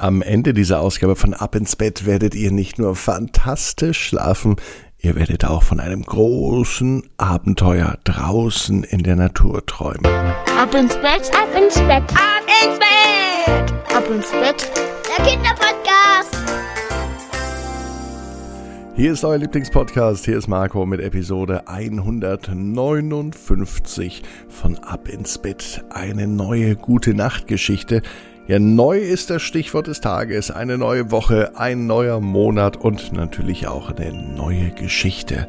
Am Ende dieser Ausgabe von Ab ins Bett werdet ihr nicht nur fantastisch schlafen, ihr werdet auch von einem großen Abenteuer draußen in der Natur träumen. Ab ins Bett, ab ins Bett, ab ins Bett, ab ins Bett, der Kinderpodcast. Hier ist euer Lieblingspodcast, hier ist Marco mit Episode 159 von Ab ins Bett, eine neue gute Nachtgeschichte. Ja, neu ist das Stichwort des Tages. Eine neue Woche, ein neuer Monat und natürlich auch eine neue Geschichte.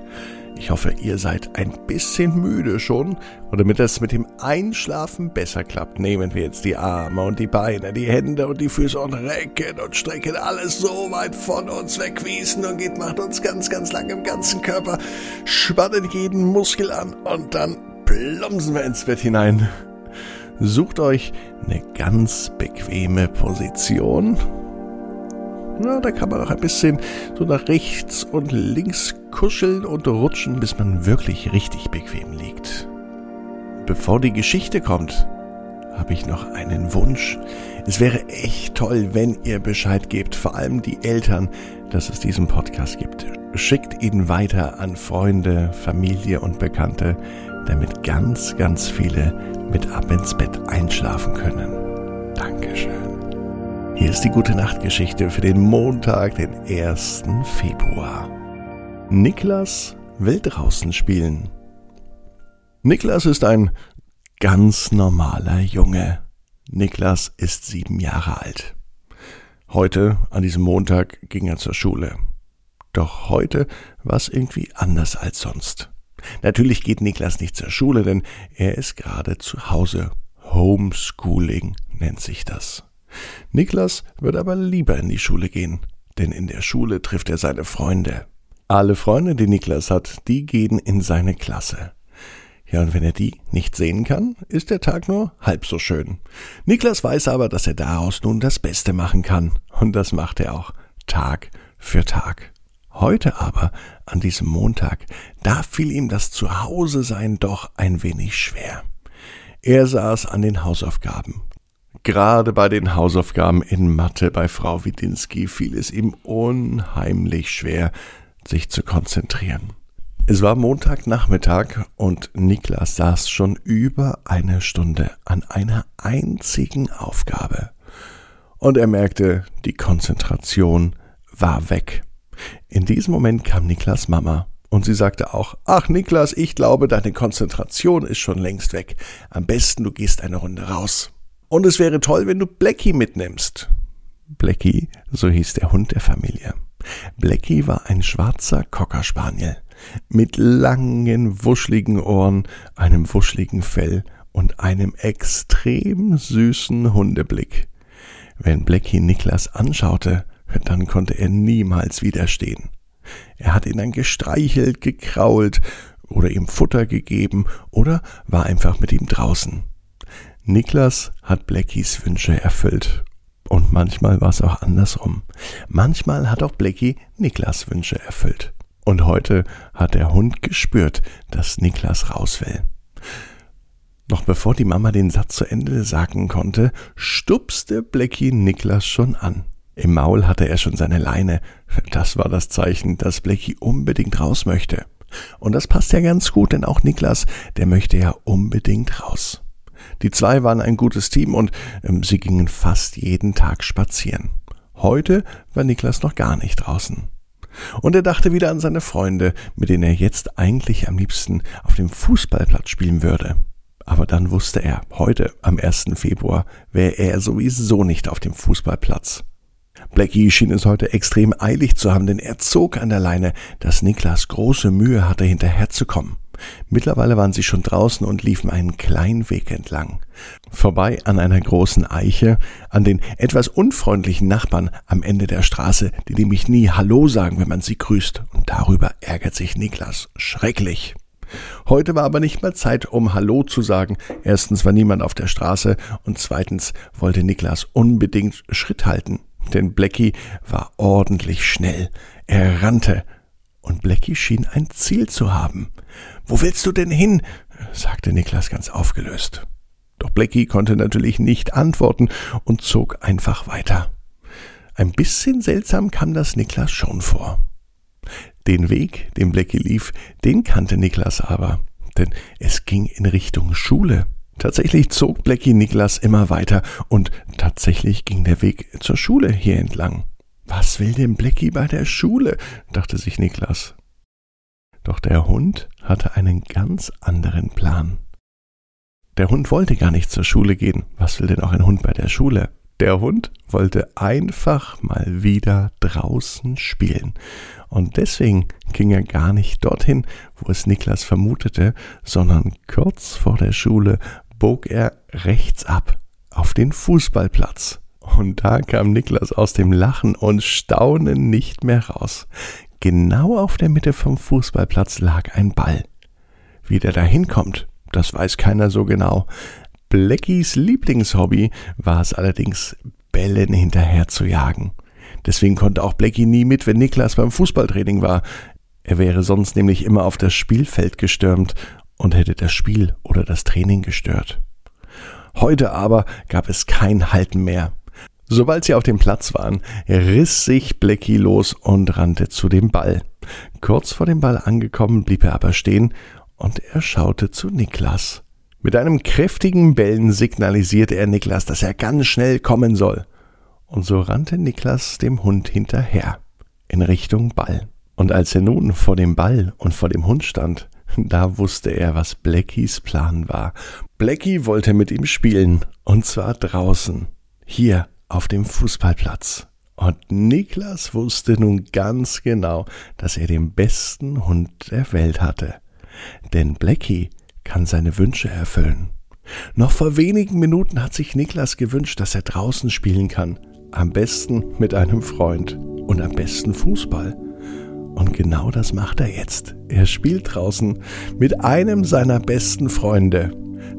Ich hoffe, ihr seid ein bisschen müde schon. Und damit das mit dem Einschlafen besser klappt, nehmen wir jetzt die Arme und die Beine, die Hände und die Füße und recken und strecken alles so weit von uns weg, wie es nur geht, macht uns ganz, ganz lang im ganzen Körper, spannen jeden Muskel an und dann plumpsen wir ins Bett hinein. Sucht euch eine ganz bequeme Position. Na, da kann man auch ein bisschen so nach rechts und links kuscheln und rutschen, bis man wirklich richtig bequem liegt. Bevor die Geschichte kommt, habe ich noch einen Wunsch. Es wäre echt toll, wenn ihr Bescheid gebt, vor allem die Eltern, dass es diesen Podcast gibt. Schickt ihn weiter an Freunde, Familie und Bekannte, damit ganz, ganz viele mit ab ins Bett einschlafen können. Dankeschön. Hier ist die gute Nachtgeschichte für den Montag, den 1. Februar. Niklas will draußen spielen. Niklas ist ein ganz normaler Junge. Niklas ist sieben Jahre alt. Heute, an diesem Montag, ging er zur Schule. Doch heute war es irgendwie anders als sonst. Natürlich geht Niklas nicht zur Schule, denn er ist gerade zu Hause. Homeschooling nennt sich das. Niklas wird aber lieber in die Schule gehen, denn in der Schule trifft er seine Freunde. Alle Freunde, die Niklas hat, die gehen in seine Klasse. Ja, und wenn er die nicht sehen kann, ist der Tag nur halb so schön. Niklas weiß aber, dass er daraus nun das Beste machen kann. Und das macht er auch Tag für Tag. Heute aber, an diesem Montag, da fiel ihm das Zuhause-Sein doch ein wenig schwer. Er saß an den Hausaufgaben. Gerade bei den Hausaufgaben in Mathe bei Frau Widinski fiel es ihm unheimlich schwer, sich zu konzentrieren. Es war Montagnachmittag und Niklas saß schon über eine Stunde an einer einzigen Aufgabe. Und er merkte, die Konzentration war weg. In diesem Moment kam Niklas Mama und sie sagte auch, ach Niklas, ich glaube, deine Konzentration ist schon längst weg. Am besten du gehst eine Runde raus. Und es wäre toll, wenn du Blackie mitnimmst. Blackie, so hieß der Hund der Familie. Blackie war ein schwarzer Cockerspaniel mit langen, wuschligen Ohren, einem wuschligen Fell und einem extrem süßen Hundeblick. Wenn Blackie Niklas anschaute, dann konnte er niemals widerstehen. Er hat ihn dann gestreichelt, gekrault oder ihm Futter gegeben oder war einfach mit ihm draußen. Niklas hat Blackies Wünsche erfüllt. Und manchmal war es auch andersrum. Manchmal hat auch Blackie Niklas Wünsche erfüllt. Und heute hat der Hund gespürt, dass Niklas raus will. Noch bevor die Mama den Satz zu Ende sagen konnte, stupste Blackie Niklas schon an. Im Maul hatte er schon seine Leine. Das war das Zeichen, dass Blackie unbedingt raus möchte. Und das passt ja ganz gut, denn auch Niklas, der möchte ja unbedingt raus. Die zwei waren ein gutes Team und ähm, sie gingen fast jeden Tag spazieren. Heute war Niklas noch gar nicht draußen. Und er dachte wieder an seine Freunde, mit denen er jetzt eigentlich am liebsten auf dem Fußballplatz spielen würde. Aber dann wusste er, heute am 1. Februar wäre er sowieso nicht auf dem Fußballplatz. Blackie schien es heute extrem eilig zu haben, denn er zog an der Leine, dass Niklas große Mühe hatte, hinterherzukommen. Mittlerweile waren sie schon draußen und liefen einen kleinen Weg entlang. Vorbei an einer großen Eiche, an den etwas unfreundlichen Nachbarn am Ende der Straße, die nämlich nie Hallo sagen, wenn man sie grüßt. Und darüber ärgert sich Niklas schrecklich. Heute war aber nicht mehr Zeit, um Hallo zu sagen. Erstens war niemand auf der Straße und zweitens wollte Niklas unbedingt Schritt halten denn Blackie war ordentlich schnell. Er rannte, und Blackie schien ein Ziel zu haben. Wo willst du denn hin? sagte Niklas ganz aufgelöst. Doch Blackie konnte natürlich nicht antworten und zog einfach weiter. Ein bisschen seltsam kam das Niklas schon vor. Den Weg, den Blackie lief, den kannte Niklas aber, denn es ging in Richtung Schule. Tatsächlich zog Blackie Niklas immer weiter und tatsächlich ging der Weg zur Schule hier entlang. Was will denn Blackie bei der Schule? dachte sich Niklas. Doch der Hund hatte einen ganz anderen Plan. Der Hund wollte gar nicht zur Schule gehen. Was will denn auch ein Hund bei der Schule? Der Hund wollte einfach mal wieder draußen spielen. Und deswegen ging er gar nicht dorthin, wo es Niklas vermutete, sondern kurz vor der Schule bog er rechts ab auf den Fußballplatz. Und da kam Niklas aus dem Lachen und Staunen nicht mehr raus. Genau auf der Mitte vom Fußballplatz lag ein Ball. Wie der da hinkommt, das weiß keiner so genau. Blackies Lieblingshobby war es allerdings, Bällen hinterher zu jagen. Deswegen konnte auch Blackie nie mit, wenn Niklas beim Fußballtraining war. Er wäre sonst nämlich immer auf das Spielfeld gestürmt und hätte das Spiel oder das Training gestört. Heute aber gab es kein Halten mehr. Sobald sie auf dem Platz waren, riss sich Blackie los und rannte zu dem Ball. Kurz vor dem Ball angekommen, blieb er aber stehen und er schaute zu Niklas. Mit einem kräftigen Bellen signalisierte er Niklas, dass er ganz schnell kommen soll. Und so rannte Niklas dem Hund hinterher, in Richtung Ball. Und als er nun vor dem Ball und vor dem Hund stand, da wusste er, was Blackies Plan war. Blackie wollte mit ihm spielen, und zwar draußen, hier auf dem Fußballplatz. Und Niklas wusste nun ganz genau, dass er den besten Hund der Welt hatte. Denn Blackie kann seine Wünsche erfüllen. Noch vor wenigen Minuten hat sich Niklas gewünscht, dass er draußen spielen kann. Am besten mit einem Freund und am besten Fußball. Und genau das macht er jetzt. Er spielt draußen mit einem seiner besten Freunde.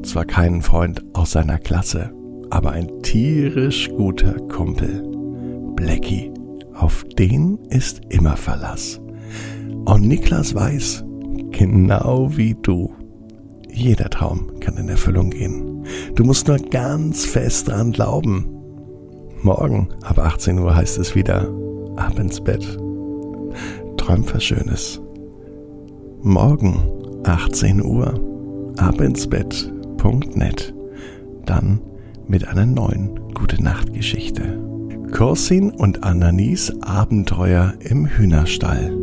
Zwar keinen Freund aus seiner Klasse, aber ein tierisch guter Kumpel. Blackie, auf den ist immer Verlass. Und Niklas weiß, genau wie du, jeder Traum kann in Erfüllung gehen. Du musst nur ganz fest dran glauben. Morgen ab 18 Uhr heißt es wieder, ab ins Bett. Träum was Schönes. Morgen 18 Uhr, ab ins Bett.net. Dann mit einer neuen Gute Nacht Geschichte. Korsin und Ananis Abenteuer im Hühnerstall.